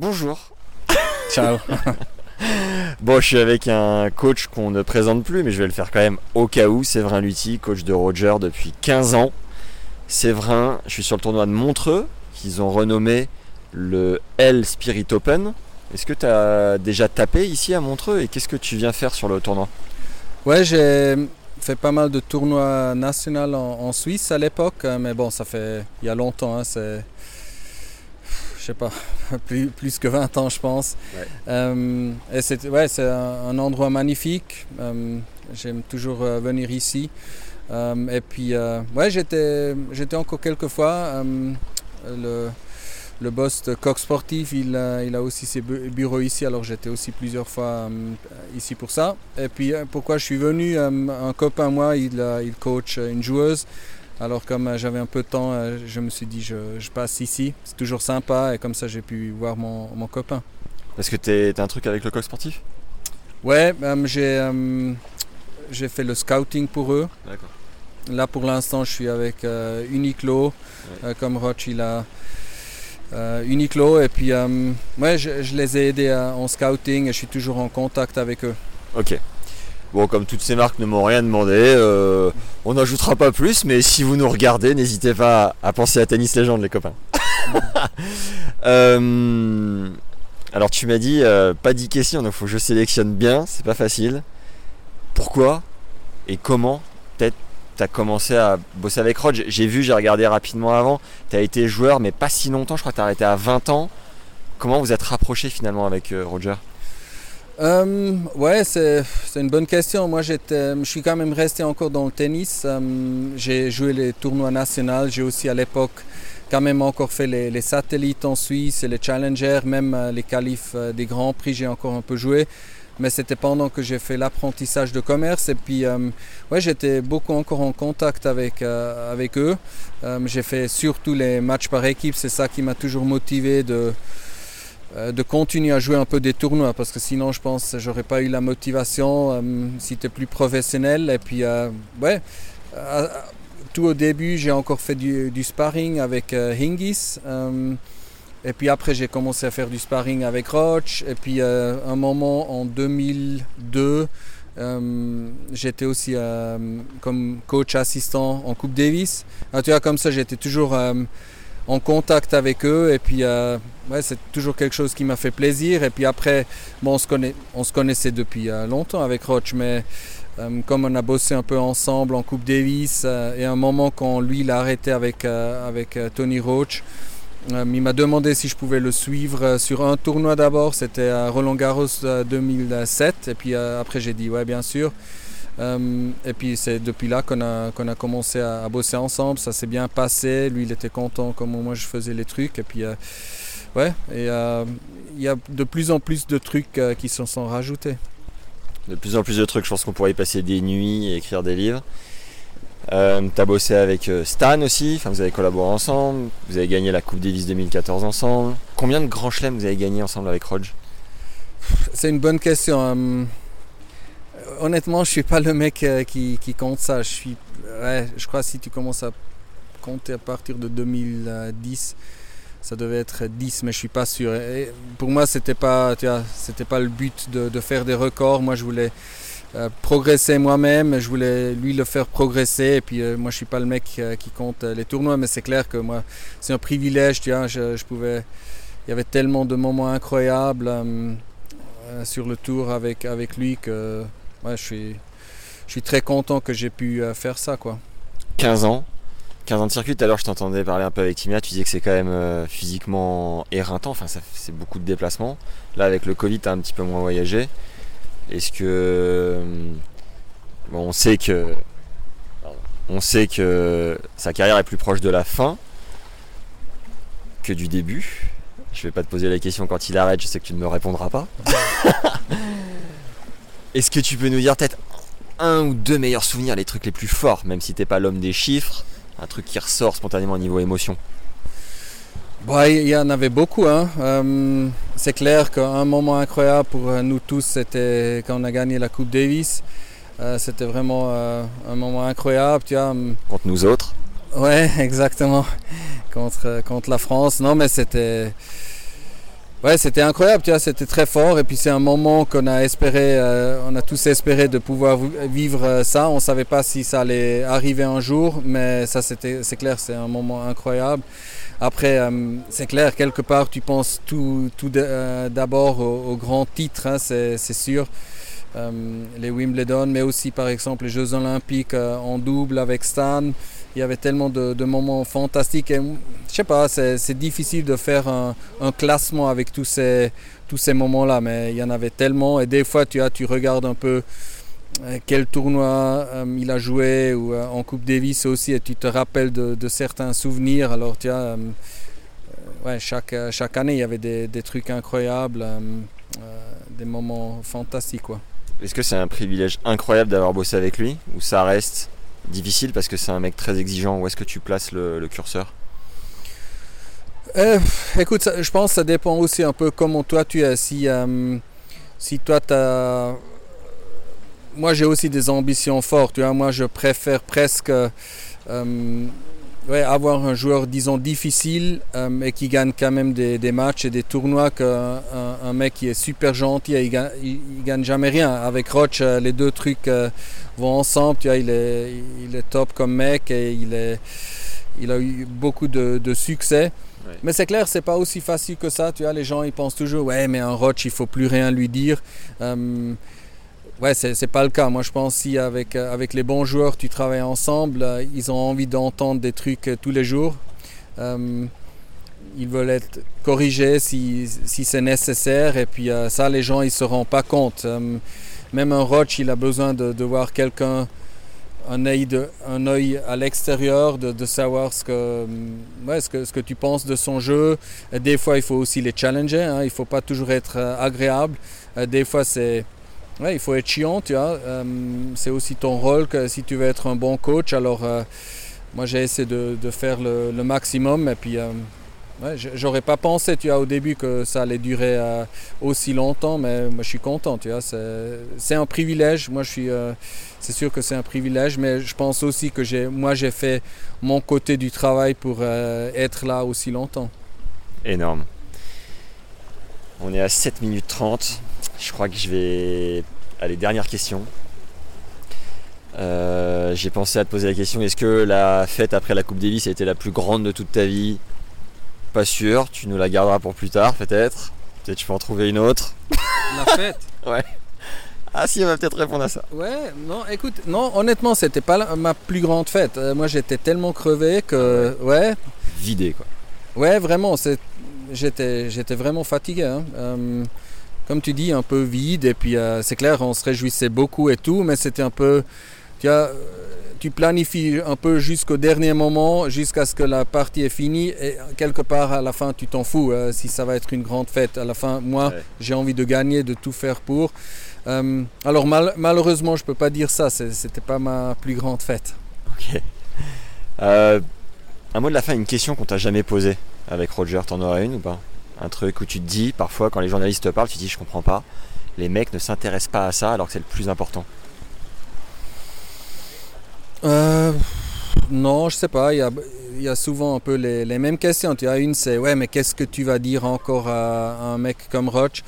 Bonjour. Ciao. Bon, je suis avec un coach qu'on ne présente plus, mais je vais le faire quand même au cas où. Séverin Lutti, coach de Roger depuis 15 ans. Séverin, je suis sur le tournoi de Montreux, qu'ils ont renommé le L Spirit Open. Est-ce que tu as déjà tapé ici à Montreux et qu'est-ce que tu viens faire sur le tournoi? Ouais, j'ai fait pas mal de tournois nationaux en, en Suisse à l'époque, euh, mais bon, ça fait il y a longtemps, hein, c'est sais pas, plus, plus que 20 ans je pense. Ouais. Euh, et c'est ouais, un, un endroit magnifique. euh, J'aime toujours euh, venir ici. Et puis ouais, j'étais encore quelques fois. le, le boss de Coq Sportif, il, a- il a aussi ses bu- bureaux ici, alors j'étais aussi plusieurs fois ici pour ça. Et puis pourquoi je suis venu, un copain moi, il, il coach une joueuse. Alors comme euh, j'avais un peu de temps, euh, je me suis dit je, je passe ici. C'est toujours sympa et comme ça j'ai pu voir mon, mon copain. Parce que t'es- t'as un truc avec le coq sportif? Ouais, euh, j'ai euh, j'ai fait le scouting pour eux. D'accord. Là pour l'instant je suis avec euh, Uniqlo, comme Roch il a euh, Uniqlo et puis euh, ouais, je, je les ai aidés à- en scouting et je suis toujours en contact avec eux. Ok. Bon, comme toutes ces marques ne m'ont rien demandé, euh, on n'ajoutera pas plus, mais si vous nous regardez, n'hésitez pas à penser à Tennis Légende, les copains. Euh, alors, tu m'as dit euh, pas 10 questions, donc il faut que je sélectionne bien, c'est pas facile. Pourquoi et comment peut-être tu as commencé à bosser avec Rod? J'ai vu, j'ai regardé rapidement avant, tu as été joueur, mais pas si longtemps, je crois que tu as arrêté à 20 ans. Comment vous êtes rapproché finalement avec Roger? Euh, ouais, c'est une bonne question. Moi, je suis quand même resté encore dans le tennis. Euh, j'ai joué les tournois nationaux. J'ai aussi à l'époque quand même encore fait les, satellites en Suisse et les challengers, même euh, les qualifs euh, des grands prix. J'ai encore un peu joué. Mais c'était pendant que j'ai fait l'apprentissage de commerce. Et puis, euh, ouais, j'étais beaucoup encore en contact avec, euh, avec eux. J'ai fait surtout les matchs par équipe. C'est ça qui m'a toujours motivé de, de continuer à jouer un peu des tournois parce que sinon je pense que j'aurais pas eu la motivation euh, si tu plus professionnel. Et puis euh, ouais euh, tout au début j'ai encore fait du, sparring avec euh, Hingis. Euh, et puis après j'ai commencé à faire du sparring avec Roach. Et puis euh, un moment en 2002 euh, j'étais aussi euh, comme coach assistant en Coupe Davis. Tu vois comme ça j'étais toujours euh, en contact avec eux. Et puis euh, c'est toujours quelque chose qui m'a fait plaisir. Et puis après on, se connaissait depuis euh, longtemps avec Roach mais euh, comme on a bossé un peu ensemble en Coupe Davis et un moment quand lui il a arrêté avec, avec Tony Roach il m'a demandé si je pouvais le suivre sur un tournoi d'abord. C'était à Roland Garros euh, 2007 et puis après j'ai dit ouais bien sûr et puis c'est depuis là qu'on a, qu'on a commencé à, à bosser ensemble. Ça s'est bien passé. Lui, il était content comment moi je faisais les trucs. Et puis, euh, ouais, et euh, il y a de plus en plus de trucs euh, qui se sont rajoutés. de plus en plus de trucs. Je pense qu'on pourrait y passer des nuits et écrire des livres. Euh, tu as bossé avec euh, Stan aussi, enfin, vous avez collaboré ensemble, vous avez gagné la Coupe Davis 2014 ensemble. Combien de grands chelems vous avez gagné ensemble avec Rodge C'est une bonne question. Euh, honnêtement, je suis pas le mec euh, qui, compte ça. Je suis, je crois que si tu commences à compter à partir de 2010, ça devait être 10, mais je suis pas sûr. Pour moi, c'était pas, c'était pas le but de, faire des records. Moi, je voulais progresser moi-même. Je voulais lui le faire progresser. Et puis moi, je suis pas le mec qui compte les tournois, mais c'est clair que moi, c'est un privilège. Il y avait tellement de moments incroyables sur le tour avec, avec lui que je suis, je suis très content que j'ai pu faire ça, quoi. 15 ans, 15 ans de circuit, tout à l'heure je t'entendais parler un peu avec Timia, tu disais que c'est quand même euh, physiquement éreintant, enfin c'est beaucoup de déplacements. Là avec le Covid t'as un petit peu moins voyagé. Est-ce que euh, bon, on sait que on sait que sa carrière est plus proche de la fin que du début. Je vais pas te poser la question quand il arrête, je sais que tu ne me répondras pas. Est-ce que tu peux nous dire peut-être un ou deux meilleurs souvenirs, les trucs les plus forts, même si t'es pas l'homme des chiffres, un truc qui ressort spontanément au niveau émotion? Bah, Il y en avait beaucoup. Hein. Euh, c'est clair qu'un moment incroyable pour euh, nous tous, c'était quand on a gagné la Coupe Davis. Euh, c'était vraiment un moment incroyable. Tu vois. Contre nous autres Ouais, exactement. contre, contre la France. Non, mais c'était. Ouais, c'était incroyable, tu vois, c'était très fort. Et puis c'est un moment qu'on a espéré, euh, on a tous espéré de pouvoir vivre euh, ça. On ne savait pas si ça allait arriver un jour, mais ça c'était, c'est clair, c'est un moment incroyable. Après, euh, c'est clair, quelque part, tu penses tout, tout d'abord aux, grands titres, hein, c'est, sûr. les Wimbledon, mais aussi par exemple les Jeux Olympiques en double avec Stan il y avait tellement de, moments fantastiques. Et, je sais pas, c'est difficile de faire un, classement avec tous ces, tous ces moments-là, mais il y en avait tellement. Et des fois, tu, as, tu regardes un peu euh, quel tournoi euh, il a joué ou euh, en Coupe Davis aussi, et tu te rappelles de, certains souvenirs. Alors, tu as, chaque, chaque année, il y avait des, des trucs incroyables, des moments fantastiques. Est-ce que c'est un privilège incroyable d'avoir bossé avec lui ou ça reste difficile parce que c'est un mec très exigeant. Où est-ce que tu places le, curseur euh, Écoute, je pense que ça dépend aussi un peu comment toi tu es. Si, euh, si toi tu. Moi j'ai aussi des ambitions fortes. Tu vois? Moi je préfère presque. Euh, avoir un joueur, disons, difficile et qui gagne quand même des, matchs et des tournois qu'un un, mec qui est super gentil et il gagne, gagne jamais rien. Avec Roche, les deux trucs vont ensemble. Tu vois, il, est, il est top comme mec et il, est, il a eu beaucoup de, succès. Mais c'est clair, c'est pas aussi facile que ça. Tu vois, les gens ils pensent toujours, ouais, mais un Roche, il faut plus rien lui dire. Euh, ouais, c'est pas le cas. Moi, je pense si avec, avec les bons joueurs, tu travailles ensemble, euh, ils ont envie d'entendre des trucs euh, tous les jours. ils veulent être corrigés si, si c'est nécessaire. Et puis ça, les gens, ils se rendent pas compte même un Roche, il a besoin de, voir quelqu'un, un œil, un œil à l'extérieur, de, savoir ce que, ouais, ce, que, ce que tu penses de son jeu. des fois, il faut aussi les challenger, hein. il ne faut pas toujours être euh, agréable. Euh, des fois, c'est, ouais, il faut être chiant, tu vois. Euh, c'est aussi ton rôle que si tu veux être un bon coach. Alors, moi, j'ai essayé de, faire le, maximum et puis Ouais, J'aurais pas pensé, tu vois, au début que ça allait durer euh, aussi longtemps, mais moi je suis content, tu vois. C'est un privilège. Moi, je suis, euh, c'est sûr que c'est un privilège, mais je pense aussi que j'ai, moi, j'ai fait mon côté du travail pour euh, être là aussi longtemps. Énorme. On est à 7 minutes 30. Je crois que je vais. Allez, dernière question. j'ai pensé à te poser la question est-ce que la fête après la Coupe Davis a été la plus grande de toute ta vie? Pas sûr, tu nous la garderas pour plus tard peut-être. Peut-être tu peux en trouver une autre. La fête? Ouais. Ah si, on va peut-être répondre à ça. Ouais, non, écoute, non, honnêtement, c'était pas ma plus grande fête. Euh, moi, j'étais tellement crevé que, ouais. Vidé, quoi. Ouais, vraiment, j'étais, j'étais vraiment fatigué. Hein. Euh, comme tu dis, un peu vide. Et puis, euh, c'est clair, on se réjouissait beaucoup et tout, mais c'était un peu, tu vois, tu planifies un peu jusqu'au dernier moment, jusqu'à ce que la partie est finie. Et quelque part, à la fin, tu t'en fous euh, si ça va être une grande fête. À la fin, moi, j'ai envie de gagner, de tout faire pour. Euh, alors, malheureusement, je ne peux pas dire ça. C'était pas ma plus grande fête. Ok. Euh, un mot de la fin, une question qu'on t'a jamais posée avec Roger. T'en aurais une ou pas? Un truc où tu te dis, parfois, quand les journalistes te parlent, tu te dis, je comprends pas. Les mecs ne s'intéressent pas à ça alors que c'est le plus important. Euh, non, je sais pas. Il y a souvent un peu les, mêmes questions. Tu as une, c'est ouais, mais qu'est-ce que tu vas dire encore à, un mec comme Roach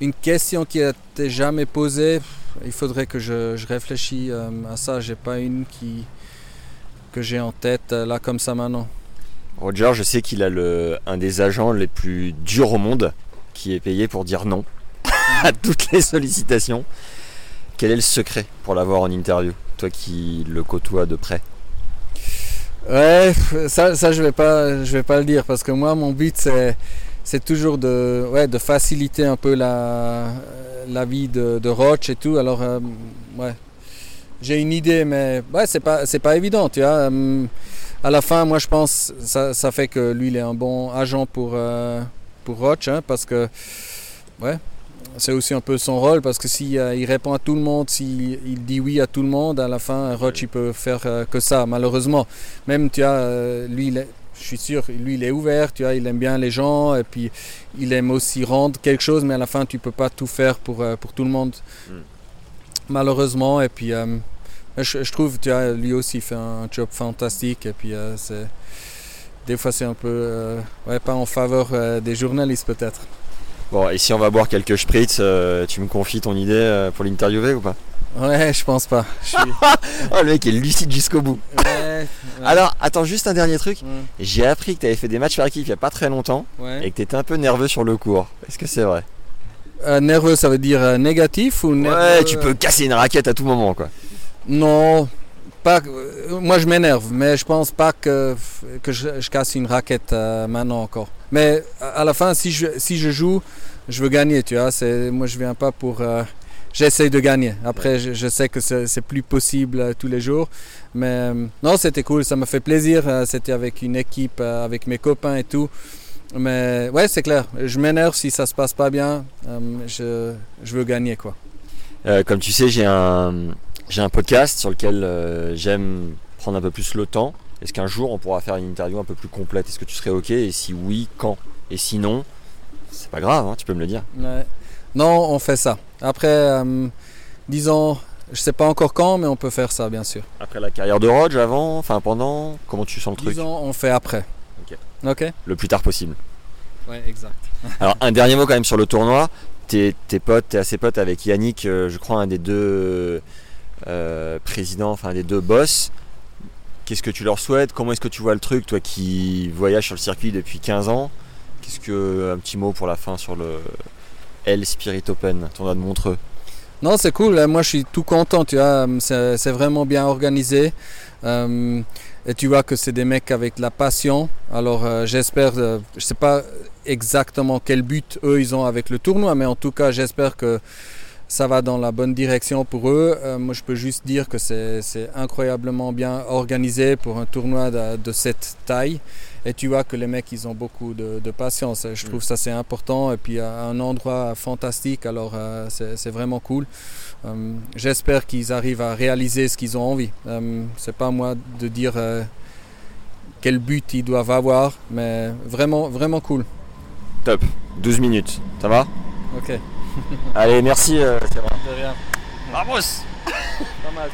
Une question qui été jamais posée, il faudrait que je, je réfléchisse euh, à ça. J'ai pas une qui que j'ai en tête euh, là comme ça maintenant. Roger, je sais qu'il a le, un des agents les plus durs au monde qui est payé pour dire non à toutes les sollicitations. Quel est le secret pour l'avoir en interview Toi qui le côtoies de près? Ouais, ça, ça je vais pas, je vais pas le dire parce que moi mon but c'est, c'est toujours de, ouais, de faciliter un peu la, la vie de, de Roach et tout. Alors euh, ouais, j'ai une idée, mais ouais, c'est pas, c'est pas évident, tu vois. Hum, à la fin, moi je pense ça, ça fait que lui il est un bon agent pour, euh, pour Roach hein, parce que ouais, c'est aussi un peu son rôle parce que s'il euh, il répond à tout le monde, s'il il dit oui à tout le monde, à la fin, Roach il peut faire euh, que ça, malheureusement. Même, tu vois, euh, lui, il est- je suis sûr, lui il est ouvert, tu vois, il aime bien les gens et puis il aime aussi rendre quelque chose, mais à la fin, tu peux pas tout faire pour, pour tout le monde, Mm. malheureusement. Et puis, je, je trouve, tu vois, lui aussi il fait un job fantastique et puis euh, c'est. Des fois, c'est un peu, euh, ouais, pas en faveur euh, des journalistes peut-être. Bon, et si on va boire quelques spritz, tu me confies ton idée pour l'interviewer ou pas? Ouais, je pense pas. Je suis... Oh, le mec est lucide jusqu'au bout. Ouais, ouais. Alors, attends, juste un dernier truc. Ouais, J'ai appris que tu avais fait des matchs par équipe il y a pas très longtemps et que tu étais un peu nerveux sur le cours. Est-ce que c'est vrai? Euh, nerveux, ça veut dire négatif ou nerveux Ouais, tu peux casser une raquette à tout moment, quoi. Non, pas. euh, moi, je m'énerve, mais je pense pas que, que je, casse une raquette euh, maintenant encore. Mais à la fin, si je, si je joue, je veux gagner, tu vois. Moi, je viens pas pour. euh, J'essaye de gagner. Après, je, sais que c'est, plus possible euh, tous les jours. Mais non, c'était cool, ça m'a fait plaisir. C'était avec une équipe, avec mes copains et tout. Mais ouais, c'est clair. Je m'énerve si ça se passe pas bien. Je, je veux gagner, quoi. Comme tu sais, j'ai un, j'ai un podcast sur lequel euh, j'aime prendre un peu plus le temps. Est-ce qu'un jour on pourra faire une interview un peu plus complète? Est-ce que tu serais OK? Et si oui, quand? Et sinon, c'est pas grave, hein, tu peux me le dire. Ouais. Non, on fait ça. Après, euh, disons, je sais pas encore quand, mais on peut faire ça, bien sûr. Après la carrière de Rodge, avant, enfin pendant, comment tu sens le truc? Disons, on fait après. Ok. Ok Le plus tard possible. Ouais, exact. Alors un dernier mot quand même sur le tournoi. T'es, t'es pote, t'es assez pote avec Yannick, euh, je crois un des deux euh, présidents, enfin des deux boss. Qu'est-ce que tu leur souhaites? Comment est-ce que tu vois le truc, toi qui voyages sur le circuit depuis 15 ans? Qu'est-ce que un petit mot pour la fin sur le L Spirit Open, tournoi de Montreux? Non, c'est cool. Euh, Moi, je suis tout content. Tu vois, c'est vraiment bien organisé. Euh, et tu vois que c'est des mecs avec de la passion. Alors, euh, j'espère. euh, je sais pas exactement quel but eux ils ont avec le tournoi, mais en tout cas, j'espère que ça va dans la bonne direction pour eux. Euh, moi, je peux juste dire que c'est incroyablement bien organisé pour un tournoi de, de cette taille. Et tu vois que les mecs, ils ont beaucoup de, de patience. Je trouve ça c'est important. Et puis, à un endroit fantastique. Alors, euh, c'est vraiment cool. Euh, J'espère qu'ils arrivent à réaliser ce qu'ils ont envie. C'est pas à moi de dire quel but ils doivent avoir, mais vraiment, vraiment cool. Top, 12 minutes, ça va? Ok. Allez, merci. euh, c'est vrai. De rien. Vamos Pas mal.